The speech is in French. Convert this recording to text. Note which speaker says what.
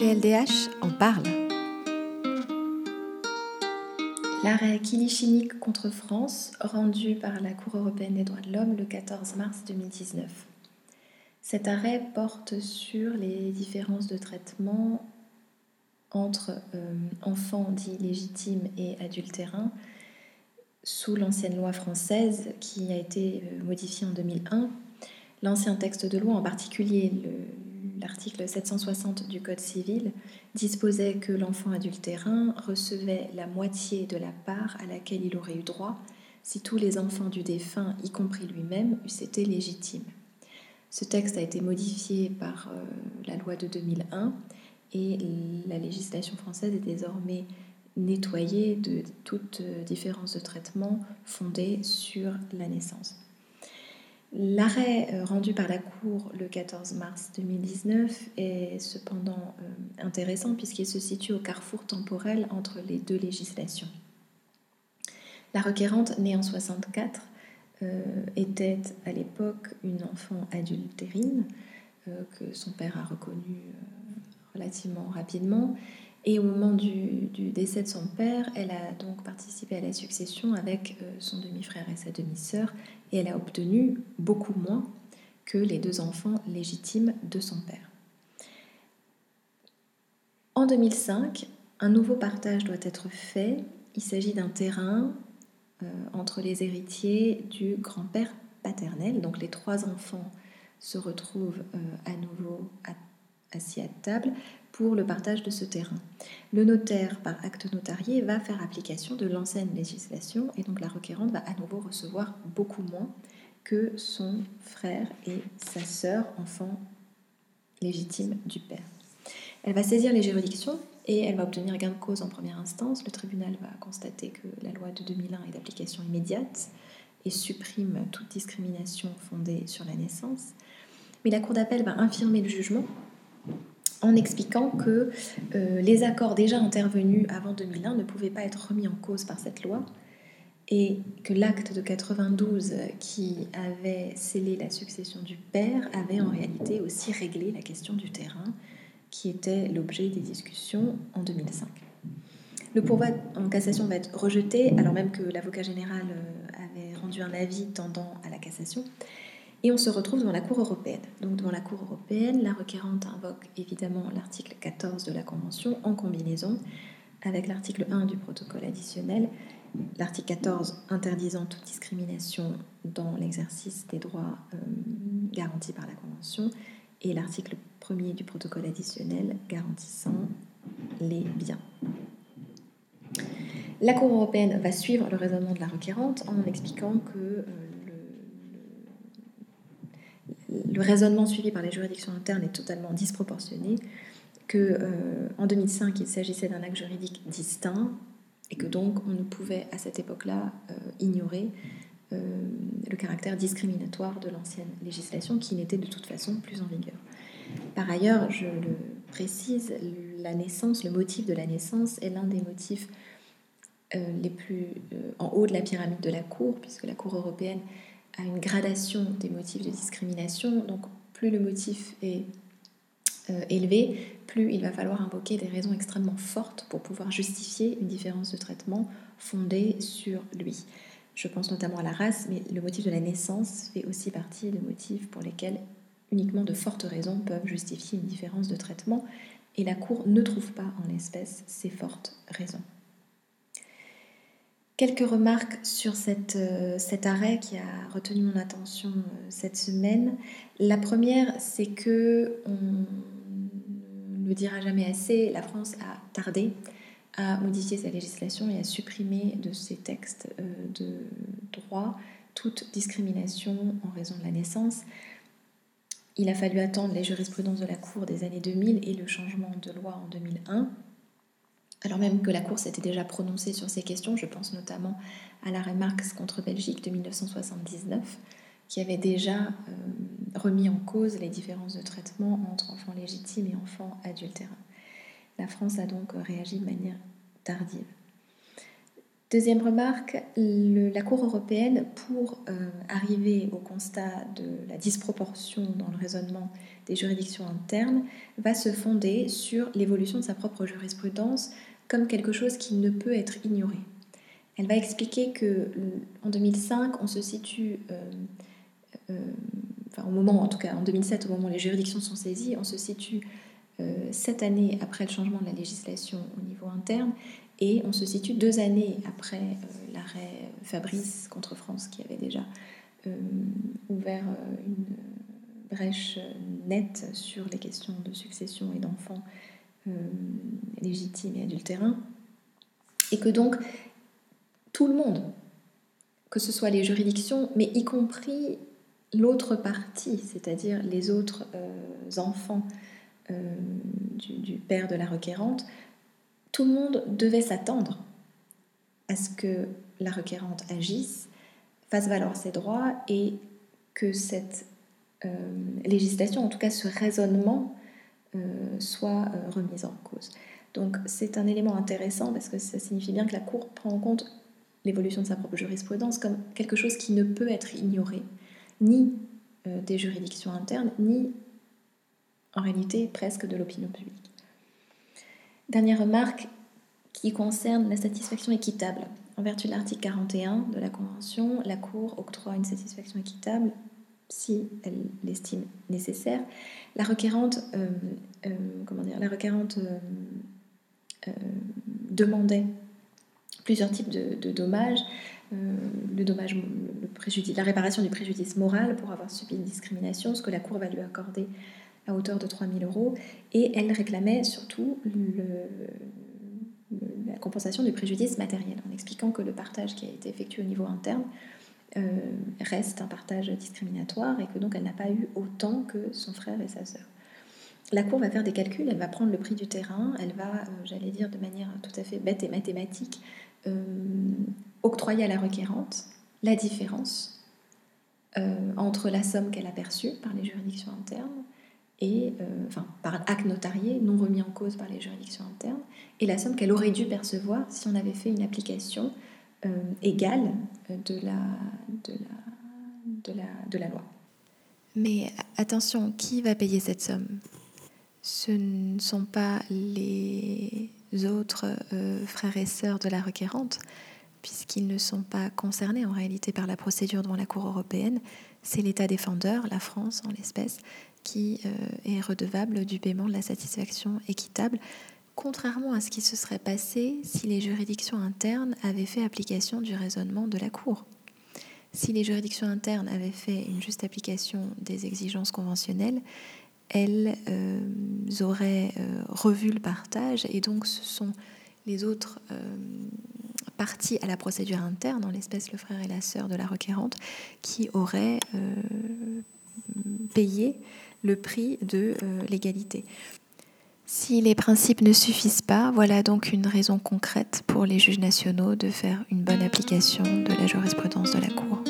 Speaker 1: PLDH en parle.
Speaker 2: L'arrêt Kilichinik contre France, rendu par la Cour européenne des droits de l'homme le 14 mars 2019. Cet arrêt porte sur les différences de traitement entre euh, enfants dits légitimes et adultérins sous l'ancienne loi française qui a été euh, modifiée en 2001. L'ancien texte de loi, en particulier l'article 760 du Code civil, disposait que l'enfant adultérin recevait la moitié de la part à laquelle il aurait eu droit si tous les enfants du défunt, y compris lui-même, eussent été légitimes. Ce texte a été modifié par euh, la loi de 2001 et la législation française est désormais nettoyée de toute euh, différence de traitement fondée sur la naissance. L'arrêt euh, rendu par la Cour le 14 mars 2019 est cependant euh, intéressant puisqu'il se situe au carrefour temporel entre les deux législations. La requérante, née en 64, était à l'époque une enfant adultérine que son père a reconnue relativement rapidement. Et au moment du, décès de son père, elle a donc participé à la succession avec euh, son demi-frère et sa demi-sœur, et elle a obtenu beaucoup moins que les deux enfants légitimes de son père. En 2005, un nouveau partage doit être fait. Il s'agit d'un terrain euh, entre les héritiers du grand-père paternel. Donc les trois enfants se retrouvent euh, à nouveau assis à table pour le partage de ce terrain. Le notaire, par acte notarié, va faire application de l'ancienne législation et donc la requérante va à nouveau recevoir beaucoup moins que son frère et sa sœur, enfants légitimes du père. Elle va saisir les juridictions et elle va obtenir gain de cause en première instance. Le tribunal va constater que la loi de 2001 est d'application immédiate et supprime toute discrimination fondée sur la naissance. Mais la Cour d'appel va infirmer le jugement en expliquant que euh, les accords déjà intervenus avant 2001 ne pouvaient pas être remis en cause par cette loi et que l'acte de 92 qui avait scellé la succession du père avait en réalité aussi réglé la question du terrain qui était l'objet des discussions en 2005. Le pourvoi en cassation va être rejeté alors même que l'avocat général euh, avait rendu un avis tendant à la cassation. Et on se retrouve devant la Cour européenne. Donc devant la Cour européenne, la requérante invoque évidemment l'article 14 de la Convention en combinaison avec l'article 1 du protocole additionnel, l'article 14 interdisant toute discrimination dans l'exercice des droits euh, garantis par la Convention et l'article 1er du protocole additionnel garantissant les biens. La Cour européenne va suivre le raisonnement de la requérante en expliquant que euh, le raisonnement suivi par les juridictions internes est totalement disproportionné, que euh, en 2005 il s'agissait d'un acte juridique distinct et que donc on ne pouvait à cette époque-là euh, ignorer euh, le caractère discriminatoire de l'ancienne législation qui n'était de toute façon plus en vigueur. Par ailleurs, je le précise, la naissance, le motif de la naissance est l'un des motifs les plus en haut de la pyramide de la Cour, puisque la Cour européenne à une gradation des motifs de discrimination. Donc plus le motif est euh, élevé, plus il va falloir invoquer des raisons extrêmement fortes pour pouvoir justifier une différence de traitement fondée sur lui. Je pense notamment à la race, mais le motif de la naissance fait aussi partie des motifs pour lesquels uniquement de fortes raisons peuvent justifier une différence de traitement, et la Cour ne trouve pas en l'espèce ces fortes raisons. Quelques remarques sur euh, cet arrêt qui a retenu mon attention euh, cette semaine. La première, c'est que on ne le dira jamais assez, la France a tardé à modifier sa législation et à supprimer de ses textes euh, de droit toute discrimination en raison de la naissance. Il a fallu attendre les jurisprudences de la Cour des années 2000 et le changement de loi en 2001 alors même que la Cour s'était déjà prononcée sur ces questions, je pense notamment à l'arrêt Marx contre Belgique de 1979, qui avait déjà euh, remis en cause les différences de traitement entre enfants légitimes et enfants adultérins. La France a donc réagi de manière tardive. Deuxième remarque, la Cour européenne, pour euh, arriver au constat de la disproportion dans le raisonnement des juridictions internes, va se fonder sur l'évolution de sa propre jurisprudence comme quelque chose qui ne peut être ignoré. Elle va expliquer que en 2005, on se situe, euh, euh, enfin au moment, en tout cas en 2007, au moment où les juridictions sont saisies, on se situe sept années après le changement de la législation au niveau interne et on se situe deux années après euh, l'arrêt Fabrice contre France qui avait déjà euh, ouvert euh, une brèche nette sur les questions de succession et d'enfants légitimes et adultérins. Et que donc tout le monde, que ce soit les juridictions, mais y compris l'autre partie, c'est-à-dire les autres enfants du, père de la requérante, tout le monde devait s'attendre à ce que la requérante agisse, fasse valoir ses droits et que cette euh, législation, en tout cas ce raisonnement, euh, soit euh, remise en cause. Donc c'est un élément intéressant parce que ça signifie bien que la Cour prend en compte l'évolution de sa propre jurisprudence comme quelque chose qui ne peut être ignoré, ni des juridictions internes, ni en réalité presque de l'opinion publique. Dernière remarque qui concerne la satisfaction équitable. En vertu de l'article 41 de la Convention, la Cour octroie une satisfaction équitable si elle l'estime nécessaire. La requérante, euh, euh, comment dire, la requérante euh, demandait plusieurs types de, dommages. le dommage, le préjudice, la réparation du préjudice moral pour avoir subi une discrimination, ce que la Cour va lui accorder à hauteur de 3 000 euros, et elle réclamait surtout la compensation du préjudice matériel, en expliquant que le partage qui a été effectué au niveau interne euh, reste un partage discriminatoire et que donc elle n'a pas eu autant que son frère et sa sœur. La Cour va faire des calculs, elle va prendre le prix du terrain, elle va, euh, j'allais dire de manière tout à fait bête et mathématique, euh, octroyer à la requérante la différence entre la somme qu'elle a perçue par les juridictions internes et euh, enfin par acte notarié non remis en cause par les juridictions internes, et la somme qu'elle aurait dû percevoir si on avait fait une application euh, égale de la, de, la, de, la, de la loi.
Speaker 1: Mais attention, qui va payer cette somme? Ce ne sont pas les autres euh, frères et sœurs de la requérante, puisqu'ils ne sont pas concernés en réalité par la procédure devant la Cour européenne. C'est l'État défendeur, la France en l'espèce, qui euh, est redevable du paiement de la satisfaction équitable, contrairement à ce qui se serait passé si les juridictions internes avaient fait application du raisonnement de la Cour. Si les juridictions internes avaient fait une juste application des exigences conventionnelles, elles euh, auraient euh, revu le partage et donc ce sont les autres parties à la procédure interne, en l'espèce le frère et la sœur de la requérante, qui auraient payé le prix de euh, l'égalité. Si les principes ne suffisent pas, voilà donc une raison concrète pour les juges nationaux de faire une bonne application de la jurisprudence de la Cour.